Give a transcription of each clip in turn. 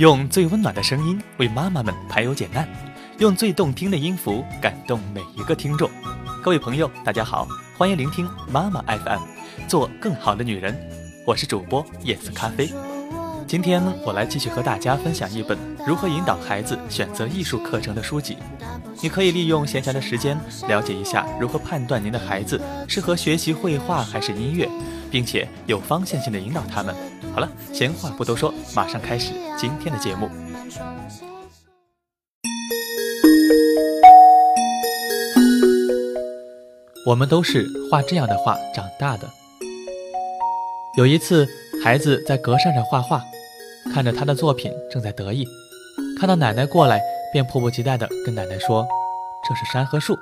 用最温暖的声音为妈妈们排忧解难，用最动听的音符感动每一个听众。各位朋友，大家好，欢迎聆听妈妈 FM，做更好的女人。我是主播叶子咖啡。今天我来继续和大家分享一本如何引导孩子选择艺术课程的书籍。你可以利用闲暇的时间了解一下如何判断您的孩子适合学习绘画还是音乐，并且有方向性的引导他们。好了，闲话不多说，马上开始今天的节目。我们都是画这样的画长大的。有一次，孩子在格扇上画画。看着他的作品，正在得意，看到奶奶过来，便迫不及待地跟奶奶说：“这是山和树。”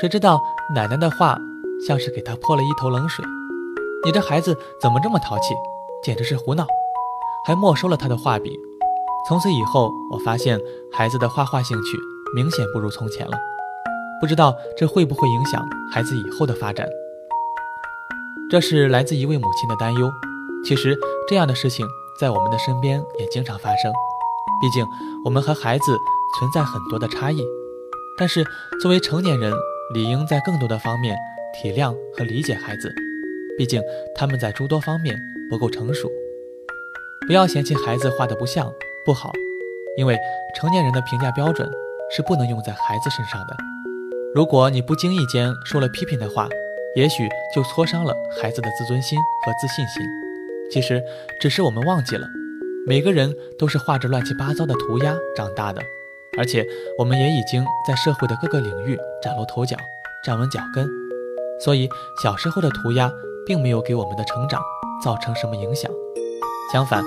谁知道奶奶的话像是给他泼了一头冷水：“你这孩子怎么这么淘气？简直是胡闹！”还没收了他的画笔。从此以后，我发现孩子的画画兴趣明显不如从前了。不知道这会不会影响孩子以后的发展？这是来自一位母亲的担忧。其实这样的事情。在我们的身边也经常发生，毕竟我们和孩子存在很多的差异。但是作为成年人，理应在更多的方面体谅和理解孩子，毕竟他们在诸多方面不够成熟。不要嫌弃孩子画的不像不好，因为成年人的评价标准是不能用在孩子身上的。如果你不经意间说了批评的话，也许就挫伤了孩子的自尊心和自信心。其实，只是我们忘记了，每个人都是画着乱七八糟的涂鸦长大的，而且我们也已经在社会的各个领域崭露头角、站稳脚跟。所以，小时候的涂鸦并没有给我们的成长造成什么影响。相反，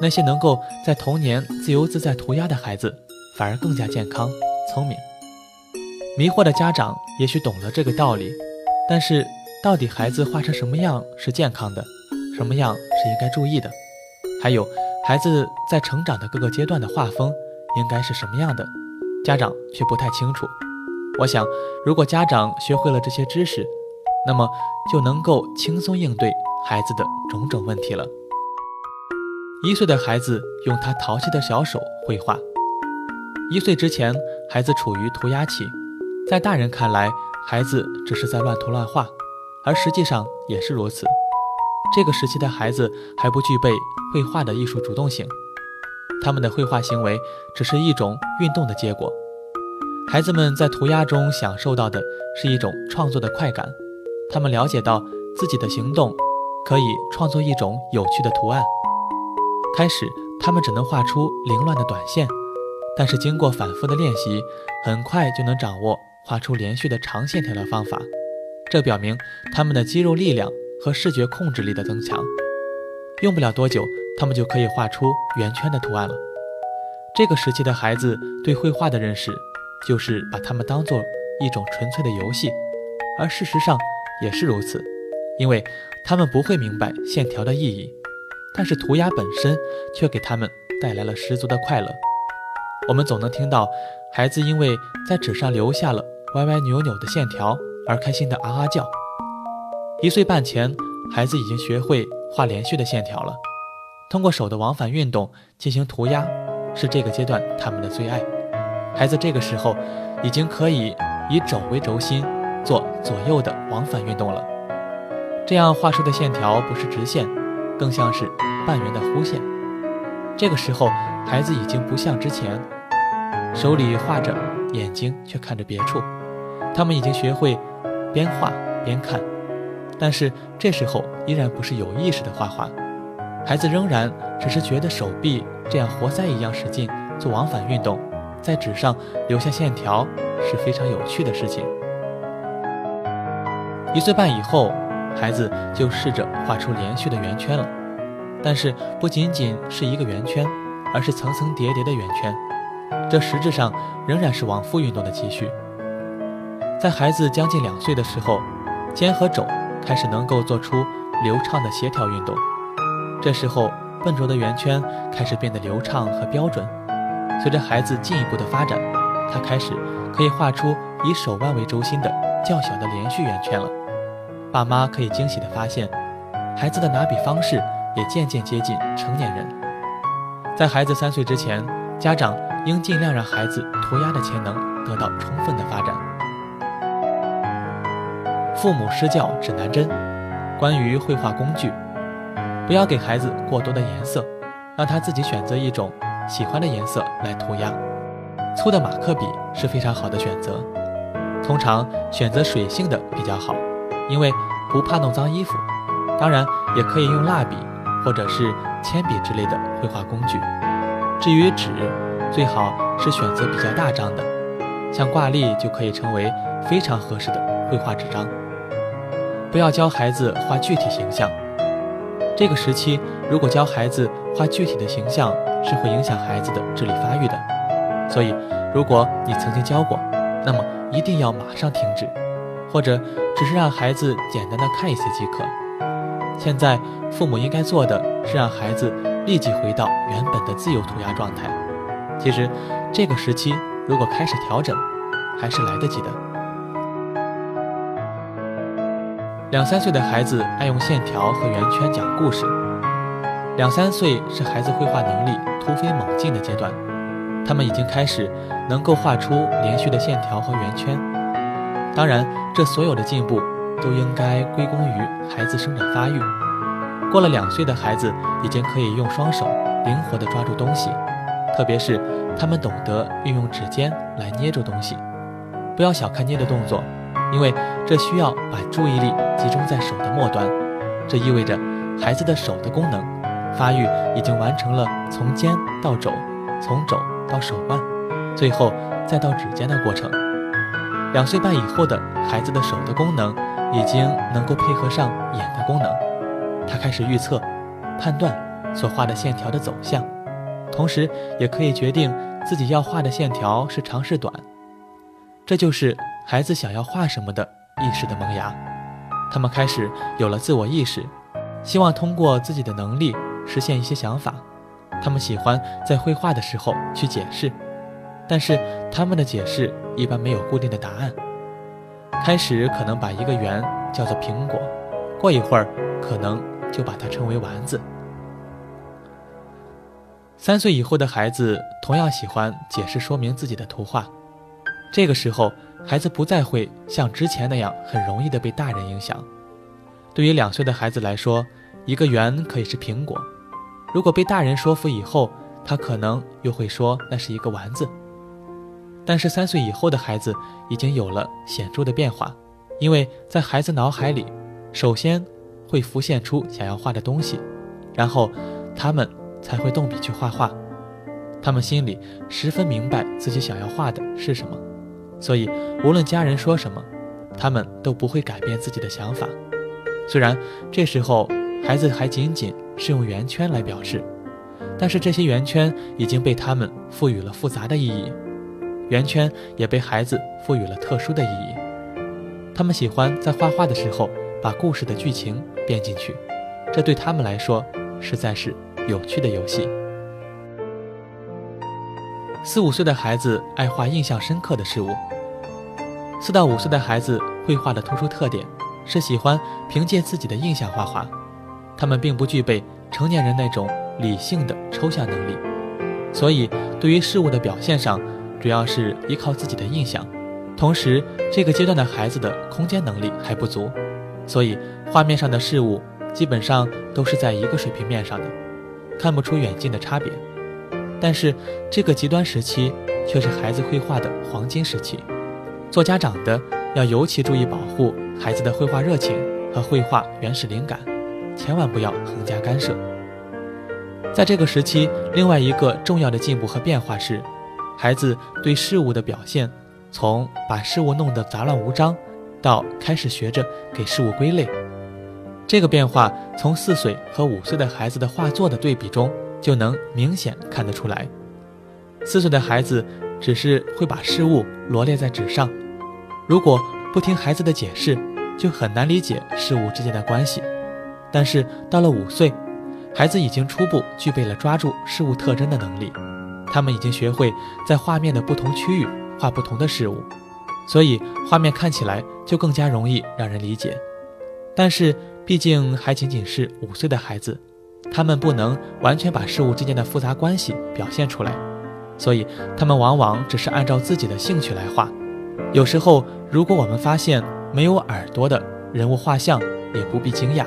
那些能够在童年自由自在涂鸦的孩子，反而更加健康、聪明。迷惑的家长也许懂了这个道理，但是，到底孩子画成什么样是健康的？什么样是应该注意的？还有孩子在成长的各个阶段的画风应该是什么样的？家长却不太清楚。我想，如果家长学会了这些知识，那么就能够轻松应对孩子的种种问题了。一岁的孩子用他淘气的小手绘画。一岁之前，孩子处于涂鸦期，在大人看来，孩子只是在乱涂乱画，而实际上也是如此。这个时期的孩子还不具备绘画的艺术主动性，他们的绘画行为只是一种运动的结果。孩子们在涂鸦中享受到的是一种创作的快感，他们了解到自己的行动可以创作一种有趣的图案。开始，他们只能画出凌乱的短线，但是经过反复的练习，很快就能掌握画出连续的长线条的方法。这表明他们的肌肉力量。和视觉控制力的增强，用不了多久，他们就可以画出圆圈的图案了。这个时期的孩子对绘画的认识，就是把它们当做一种纯粹的游戏，而事实上也是如此，因为他们不会明白线条的意义，但是涂鸦本身却给他们带来了十足的快乐。我们总能听到孩子因为在纸上留下了歪歪扭扭的线条而开心的啊啊叫。一岁半前，孩子已经学会画连续的线条了。通过手的往返运动进行涂鸦，是这个阶段他们的最爱。孩子这个时候已经可以以肘为轴心做左右的往返运动了。这样画出的线条不是直线，更像是半圆的弧线。这个时候，孩子已经不像之前手里画着，眼睛却看着别处。他们已经学会边画边看。但是这时候依然不是有意识的画画，孩子仍然只是觉得手臂这样活塞一样使劲做往返运动，在纸上留下线条是非常有趣的事情。一岁半以后，孩子就试着画出连续的圆圈了，但是不仅仅是一个圆圈，而是层层叠叠的圆圈，这实质上仍然是往复运动的继续。在孩子将近两岁的时候，肩和肘。开始能够做出流畅的协调运动，这时候笨拙的圆圈开始变得流畅和标准。随着孩子进一步的发展，他开始可以画出以手腕为轴心的较小的连续圆圈了。爸妈可以惊喜地发现，孩子的拿笔方式也渐渐接近成年人。在孩子三岁之前，家长应尽量让孩子涂鸦的潜能得到充分的发展。父母施教指南针：关于绘画工具，不要给孩子过多的颜色，让他自己选择一种喜欢的颜色来涂鸦。粗的马克笔是非常好的选择，通常选择水性的比较好，因为不怕弄脏衣服。当然，也可以用蜡笔或者是铅笔之类的绘画工具。至于纸，最好是选择比较大张的，像挂历就可以成为非常合适的绘画纸张。不要教孩子画具体形象，这个时期如果教孩子画具体的形象，是会影响孩子的智力发育的。所以，如果你曾经教过，那么一定要马上停止，或者只是让孩子简单的看一些即可。现在，父母应该做的是让孩子立即回到原本的自由涂鸦状态。其实，这个时期如果开始调整，还是来得及的。两三岁的孩子爱用线条和圆圈讲故事。两三岁是孩子绘画能力突飞猛进的阶段。他们已经开始能够画出连续的线条和圆圈。当然，这所有的进步都应该归功于孩子生长发育。过了两岁的孩子已经可以用双手灵活地抓住东西，特别是他们懂得运用指尖来捏住东西。不要小看捏的动作，因为这需要把注意力集中在手的末端。这意味着孩子的手的功能发育已经完成了从肩到肘，从肘。到手腕，最后再到指尖的过程。两岁半以后的孩子的手的功能已经能够配合上眼的功能，他开始预测、判断所画的线条的走向，同时也可以决定自己要画的线条是长是短。这就是孩子想要画什么的意识的萌芽。他们开始有了自我意识，希望通过自己的能力实现一些想法。他们喜欢在绘画的时候去解释，但是他们的解释一般没有固定的答案。开始可能把一个圆叫做苹果，过一会儿可能就把它称为丸子。三岁以后的孩子同样喜欢解释说明自己的图画，这个时候孩子不再会像之前那样很容易的被大人影响。对于两岁的孩子来说，一个圆可以是苹果。如果被大人说服以后，他可能又会说那是一个丸子。但是三岁以后的孩子已经有了显著的变化，因为在孩子脑海里，首先会浮现出想要画的东西，然后他们才会动笔去画画。他们心里十分明白自己想要画的是什么，所以无论家人说什么，他们都不会改变自己的想法。虽然这时候孩子还仅仅。是用圆圈来表示，但是这些圆圈已经被他们赋予了复杂的意义，圆圈也被孩子赋予了特殊的意义。他们喜欢在画画的时候把故事的剧情编进去，这对他们来说实在是有趣的游戏。四五岁的孩子爱画印象深刻的事物。四到五岁的孩子绘画的突出特点是喜欢凭借自己的印象画画。他们并不具备成年人那种理性的抽象能力，所以对于事物的表现上，主要是依靠自己的印象。同时，这个阶段的孩子的空间能力还不足，所以画面上的事物基本上都是在一个水平面上的，看不出远近的差别。但是，这个极端时期却是孩子绘画的黄金时期。做家长的要尤其注意保护孩子的绘画热情和绘画原始灵感。千万不要横加干涉。在这个时期，另外一个重要的进步和变化是，孩子对事物的表现，从把事物弄得杂乱无章，到开始学着给事物归类。这个变化从四岁和五岁的孩子的画作的对比中就能明显看得出来。四岁的孩子只是会把事物罗列在纸上，如果不听孩子的解释，就很难理解事物之间的关系。但是到了五岁，孩子已经初步具备了抓住事物特征的能力，他们已经学会在画面的不同区域画不同的事物，所以画面看起来就更加容易让人理解。但是毕竟还仅仅是五岁的孩子，他们不能完全把事物之间的复杂关系表现出来，所以他们往往只是按照自己的兴趣来画。有时候，如果我们发现没有耳朵的人物画像，也不必惊讶，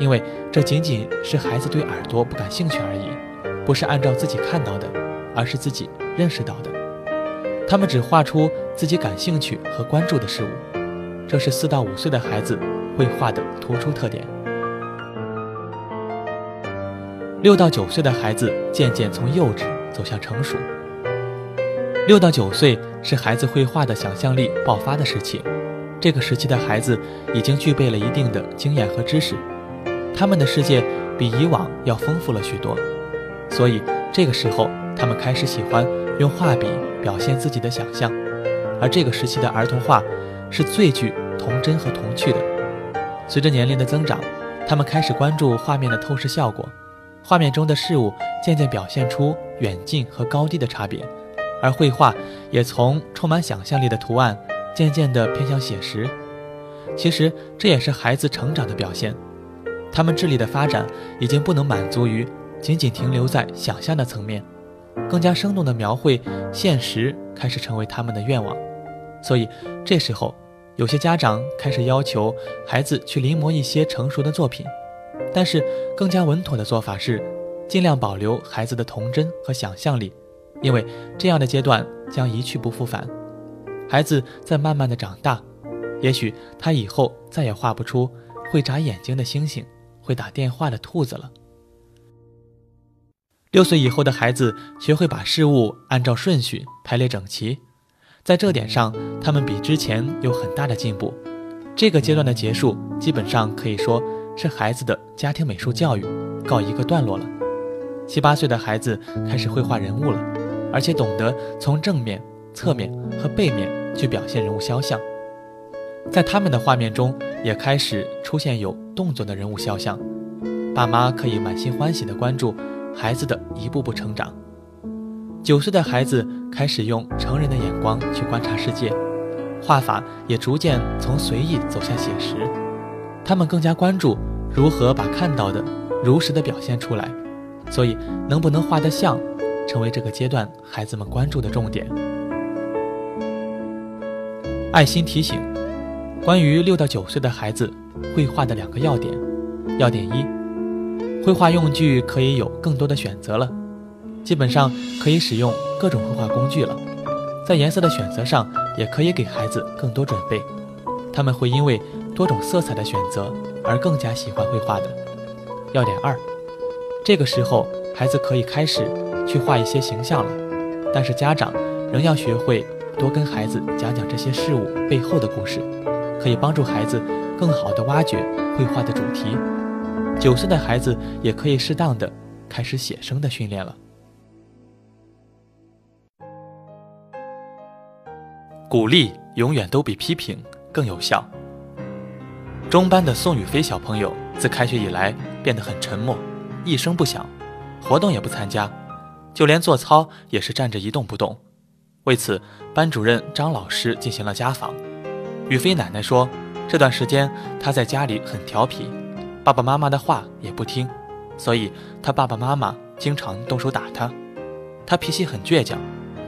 因为这仅仅是孩子对耳朵不感兴趣而已，不是按照自己看到的，而是自己认识到的。他们只画出自己感兴趣和关注的事物，这是四到五岁的孩子绘画的突出特点。六到九岁的孩子渐渐从幼稚走向成熟。六到九岁是孩子绘画的想象力爆发的时期，这个时期的孩子已经具备了一定的经验和知识，他们的世界比以往要丰富了许多，所以这个时候他们开始喜欢用画笔表现自己的想象，而这个时期的儿童画是最具童真和童趣的。随着年龄的增长，他们开始关注画面的透视效果。画面中的事物渐渐表现出远近和高低的差别，而绘画也从充满想象力的图案渐渐地偏向写实。其实这也是孩子成长的表现，他们智力的发展已经不能满足于仅仅停留在想象的层面，更加生动的描绘现实开始成为他们的愿望。所以这时候，有些家长开始要求孩子去临摹一些成熟的作品。但是，更加稳妥的做法是，尽量保留孩子的童真和想象力，因为这样的阶段将一去不复返。孩子在慢慢的长大，也许他以后再也画不出会眨眼睛的星星、会打电话的兔子了。六岁以后的孩子学会把事物按照顺序排列整齐，在这点上，他们比之前有很大的进步。这个阶段的结束，基本上可以说。是孩子的家庭美术教育告一个段落了。七八岁的孩子开始绘画人物了，而且懂得从正面、侧面和背面去表现人物肖像。在他们的画面中，也开始出现有动作的人物肖像。爸妈可以满心欢喜地关注孩子的一步步成长。九岁的孩子开始用成人的眼光去观察世界，画法也逐渐从随意走向写实。他们更加关注如何把看到的如实的表现出来，所以能不能画得像，成为这个阶段孩子们关注的重点。爱心提醒：关于六到九岁的孩子绘画的两个要点。要点一：绘画用具可以有更多的选择了，基本上可以使用各种绘画工具了。在颜色的选择上，也可以给孩子更多准备，他们会因为。多种色彩的选择，而更加喜欢绘画的。要点二，这个时候孩子可以开始去画一些形象了，但是家长仍要学会多跟孩子讲讲这些事物背后的故事，可以帮助孩子更好的挖掘绘画的主题。九岁的孩子也可以适当的开始写生的训练了。鼓励永远都比批评更有效。中班的宋宇飞小朋友自开学以来变得很沉默，一声不响，活动也不参加，就连做操也是站着一动不动。为此，班主任张老师进行了家访。宇飞奶奶说，这段时间他在家里很调皮，爸爸妈妈的话也不听，所以他爸爸妈妈经常动手打他。他脾气很倔强，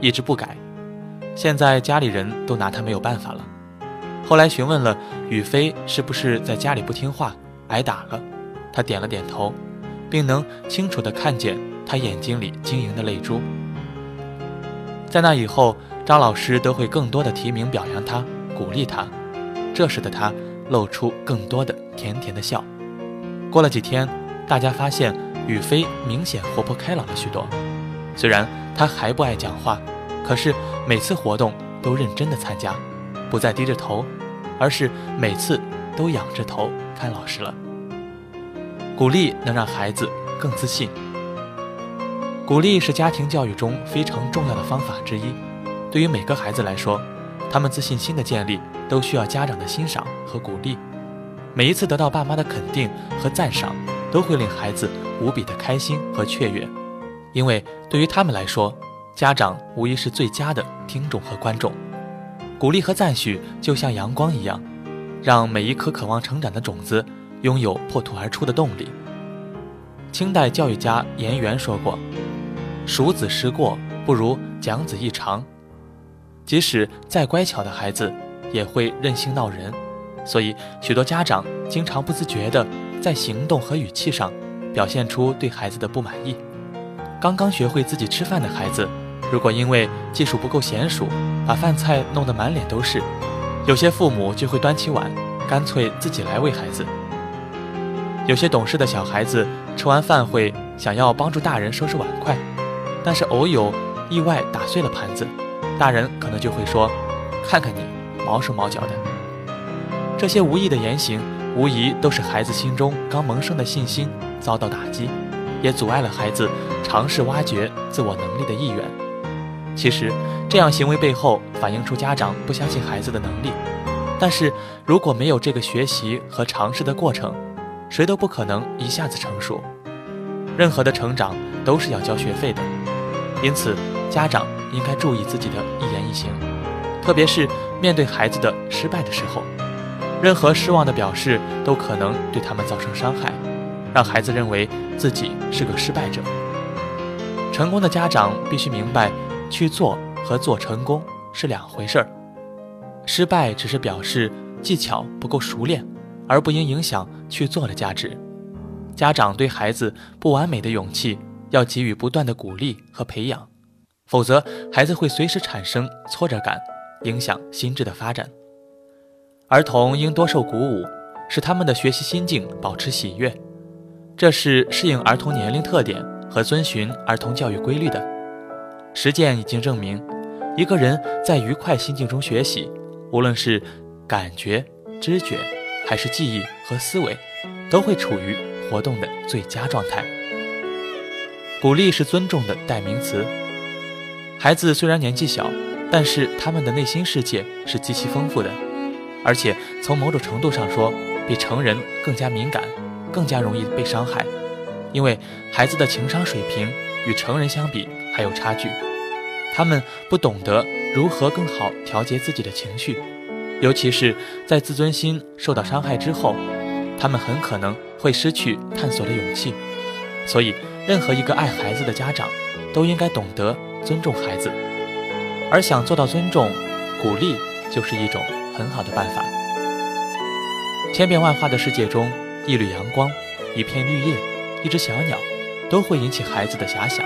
一直不改。现在家里人都拿他没有办法了。后来询问了宇飞是不是在家里不听话挨打了，他点了点头，并能清楚地看见他眼睛里晶莹的泪珠。在那以后，张老师都会更多的提名表扬他，鼓励他，这时的他露出更多的甜甜的笑。过了几天，大家发现宇飞明显活泼开朗了许多，虽然他还不爱讲话，可是每次活动都认真的参加。不再低着头，而是每次都仰着头看老师了。鼓励能让孩子更自信。鼓励是家庭教育中非常重要的方法之一。对于每个孩子来说，他们自信心的建立都需要家长的欣赏和鼓励。每一次得到爸妈的肯定和赞赏，都会令孩子无比的开心和雀跃，因为对于他们来说，家长无疑是最佳的听众和观众。鼓励和赞许就像阳光一样，让每一颗渴望成长的种子拥有破土而出的动力。清代教育家严元说过：“熟子时过，不如讲子一长。”即使再乖巧的孩子，也会任性闹人，所以许多家长经常不自觉地在行动和语气上表现出对孩子的不满意。刚刚学会自己吃饭的孩子，如果因为技术不够娴熟，把饭菜弄得满脸都是，有些父母就会端起碗，干脆自己来喂孩子。有些懂事的小孩子吃完饭会想要帮助大人收拾碗筷，但是偶有意外打碎了盘子。大人可能就会说：“看看你，毛手毛脚的。”这些无意的言行，无疑都是孩子心中刚萌生的信心遭到打击，也阻碍了孩子尝试挖掘自我能力的意愿。其实，这样行为背后反映出家长不相信孩子的能力。但是，如果没有这个学习和尝试的过程，谁都不可能一下子成熟。任何的成长都是要交学费的，因此，家长。应该注意自己的一言一行，特别是面对孩子的失败的时候，任何失望的表示都可能对他们造成伤害，让孩子认为自己是个失败者。成功的家长必须明白，去做和做成功是两回事儿。失败只是表示技巧不够熟练，而不应影响去做的价值。家长对孩子不完美的勇气要给予不断的鼓励和培养。否则，孩子会随时产生挫折感，影响心智的发展。儿童应多受鼓舞，使他们的学习心境保持喜悦，这是适应儿童年龄特点和遵循儿童教育规律的。实践已经证明，一个人在愉快心境中学习，无论是感觉、知觉，还是记忆和思维，都会处于活动的最佳状态。鼓励是尊重的代名词。孩子虽然年纪小，但是他们的内心世界是极其丰富的，而且从某种程度上说，比成人更加敏感，更加容易被伤害。因为孩子的情商水平与成人相比还有差距，他们不懂得如何更好调节自己的情绪，尤其是在自尊心受到伤害之后，他们很可能会失去探索的勇气。所以，任何一个爱孩子的家长都应该懂得。尊重孩子，而想做到尊重，鼓励就是一种很好的办法。千变万化的世界中，一缕阳光、一片绿叶、一只小鸟，都会引起孩子的遐想。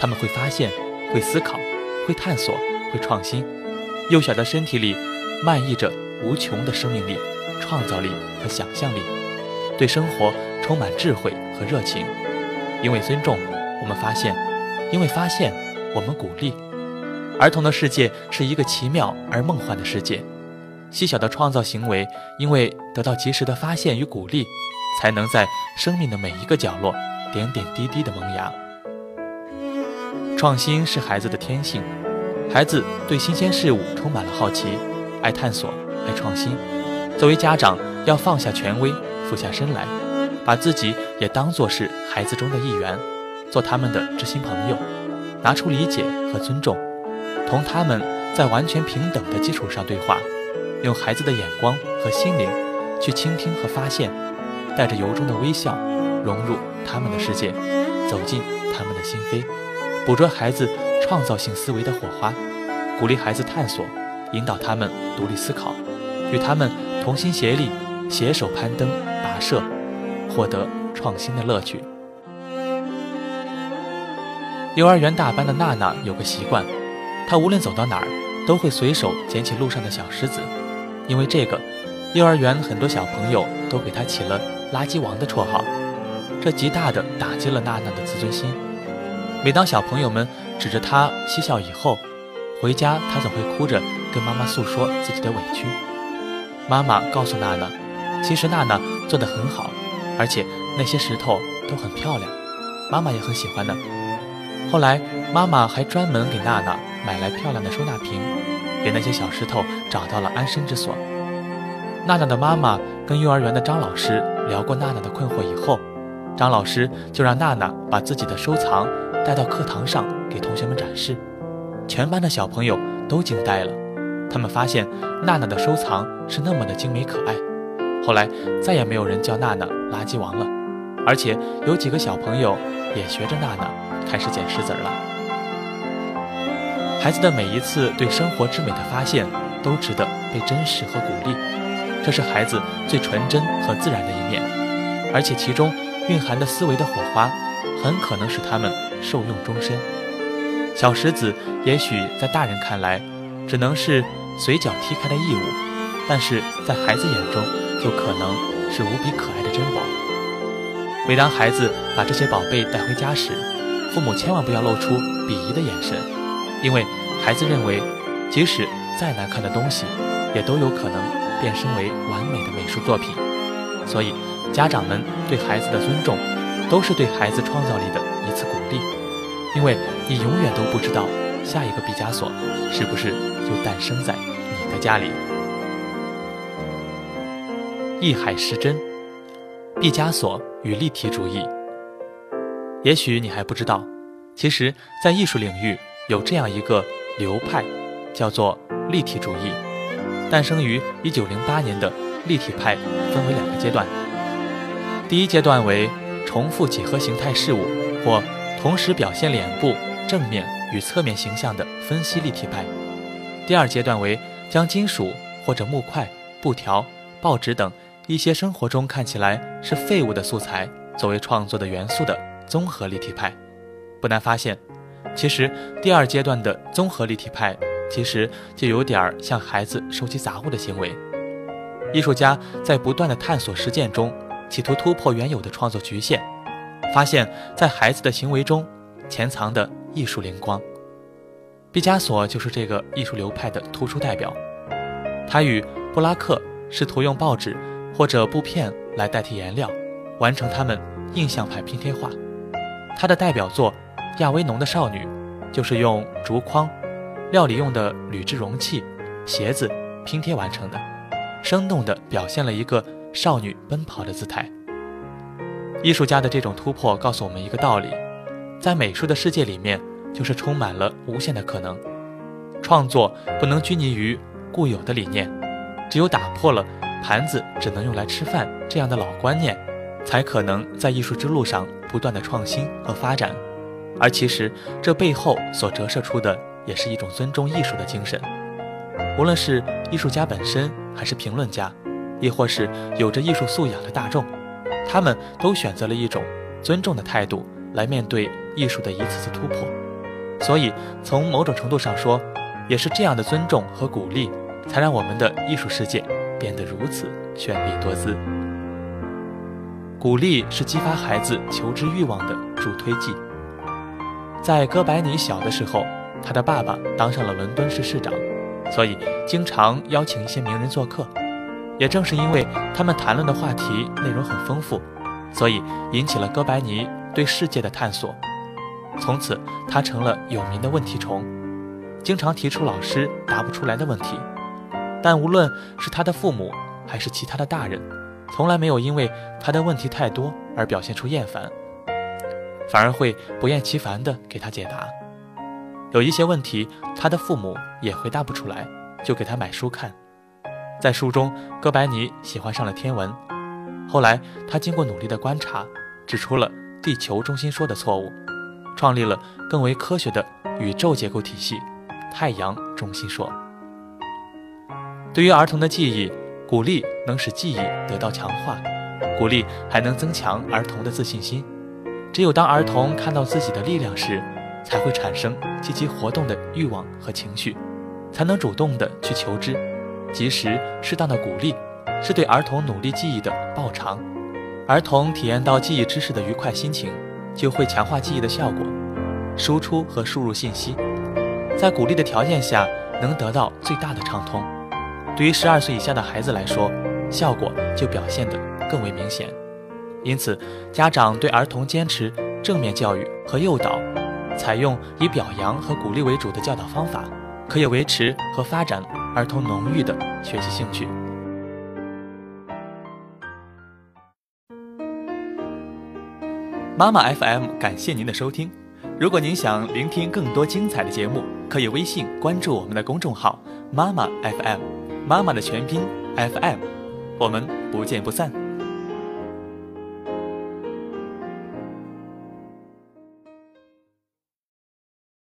他们会发现，会思考，会探索，会创新。幼小的身体里，漫溢着无穷的生命力、创造力和想象力，对生活充满智慧和热情。因为尊重，我们发现；因为发现。我们鼓励儿童的世界是一个奇妙而梦幻的世界，细小的创造行为，因为得到及时的发现与鼓励，才能在生命的每一个角落点点滴滴的萌芽。创新是孩子的天性，孩子对新鲜事物充满了好奇，爱探索，爱创新。作为家长，要放下权威，俯下身来，把自己也当作是孩子中的一员，做他们的知心朋友。拿出理解和尊重，同他们在完全平等的基础上对话，用孩子的眼光和心灵去倾听和发现，带着由衷的微笑融入他们的世界，走进他们的心扉，捕捉孩子创造性思维的火花，鼓励孩子探索，引导他们独立思考，与他们同心协力，携手攀登跋涉，获得创新的乐趣。幼儿园大班的娜娜有个习惯，她无论走到哪儿，都会随手捡起路上的小石子。因为这个，幼儿园很多小朋友都给他起了“垃圾王”的绰号，这极大的打击了娜娜的自尊心。每当小朋友们指着她嬉笑以后，回家她总会哭着跟妈妈诉说自己的委屈。妈妈告诉娜娜，其实娜娜做得很好，而且那些石头都很漂亮，妈妈也很喜欢的。后来，妈妈还专门给娜娜买来漂亮的收纳瓶，给那些小石头找到了安身之所。娜娜的妈妈跟幼儿园的张老师聊过娜娜的困惑以后，张老师就让娜娜把自己的收藏带到课堂上给同学们展示。全班的小朋友都惊呆了，他们发现娜娜的收藏是那么的精美可爱。后来再也没有人叫娜娜“垃圾王”了，而且有几个小朋友也学着娜娜开始捡石子儿了。孩子的每一次对生活之美的发现，都值得被珍视和鼓励。这是孩子最纯真和自然的一面，而且其中蕴含的思维的火花，很可能使他们受用终身。小石子也许在大人看来，只能是随脚踢开的异物，但是在孩子眼中，就可能是无比可爱的珍宝。每当孩子把这些宝贝带回家时，父母千万不要露出鄙夷的眼神，因为孩子认为，即使再难看的东西，也都有可能变身为完美的美术作品。所以，家长们对孩子的尊重，都是对孩子创造力的一次鼓励，因为你永远都不知道下一个毕加索是不是就诞生在你的家里。艺海时针，毕加索。与立体主义，也许你还不知道，其实，在艺术领域有这样一个流派，叫做立体主义。诞生于1908年的立体派分为两个阶段，第一阶段为重复几何形态事物或同时表现脸部正面与侧面形象的分析立体派；第二阶段为将金属或者木块、布条、报纸等。一些生活中看起来是废物的素材，作为创作的元素的综合立体派，不难发现，其实第二阶段的综合立体派，其实就有点像孩子收集杂物的行为。艺术家在不断的探索实践中，企图突破原有的创作局限，发现，在孩子的行为中潜藏的艺术灵光。毕加索就是这个艺术流派的突出代表，他与布拉克试图用报纸。或者布片来代替颜料，完成他们印象派拼贴画。他的代表作《亚维农的少女》就是用竹筐、料理用的铝制容器、鞋子拼贴完成的，生动地表现了一个少女奔跑的姿态。艺术家的这种突破告诉我们一个道理：在美术的世界里面，就是充满了无限的可能。创作不能拘泥于固有的理念，只有打破了。盘子只能用来吃饭，这样的老观念，才可能在艺术之路上不断的创新和发展。而其实这背后所折射出的，也是一种尊重艺术的精神。无论是艺术家本身，还是评论家，亦或是有着艺术素养的大众，他们都选择了一种尊重的态度来面对艺术的一次次突破。所以，从某种程度上说，也是这样的尊重和鼓励，才让我们的艺术世界。变得如此绚丽多姿。鼓励是激发孩子求知欲望的助推剂。在哥白尼小的时候，他的爸爸当上了伦敦市市长，所以经常邀请一些名人做客。也正是因为他们谈论的话题内容很丰富，所以引起了哥白尼对世界的探索。从此，他成了有名的问题虫，经常提出老师答不出来的问题。但无论是他的父母还是其他的大人，从来没有因为他的问题太多而表现出厌烦，反而会不厌其烦地给他解答。有一些问题，他的父母也回答不出来，就给他买书看。在书中，哥白尼喜欢上了天文。后来，他经过努力的观察，指出了地球中心说的错误，创立了更为科学的宇宙结构体系——太阳中心说。对于儿童的记忆，鼓励能使记忆得到强化，鼓励还能增强儿童的自信心。只有当儿童看到自己的力量时，才会产生积极活动的欲望和情绪，才能主动的去求知。及时适当的鼓励，是对儿童努力记忆的报偿。儿童体验到记忆知识的愉快心情，就会强化记忆的效果。输出和输入信息，在鼓励的条件下，能得到最大的畅通。对于十二岁以下的孩子来说，效果就表现得更为明显。因此，家长对儿童坚持正面教育和诱导，采用以表扬和鼓励为主的教导方法，可以维持和发展儿童浓郁的学习兴趣。妈妈 FM 感谢您的收听。如果您想聆听更多精彩的节目，可以微信关注我们的公众号“妈妈 FM”。妈妈的全拼 FM，我们不见不散。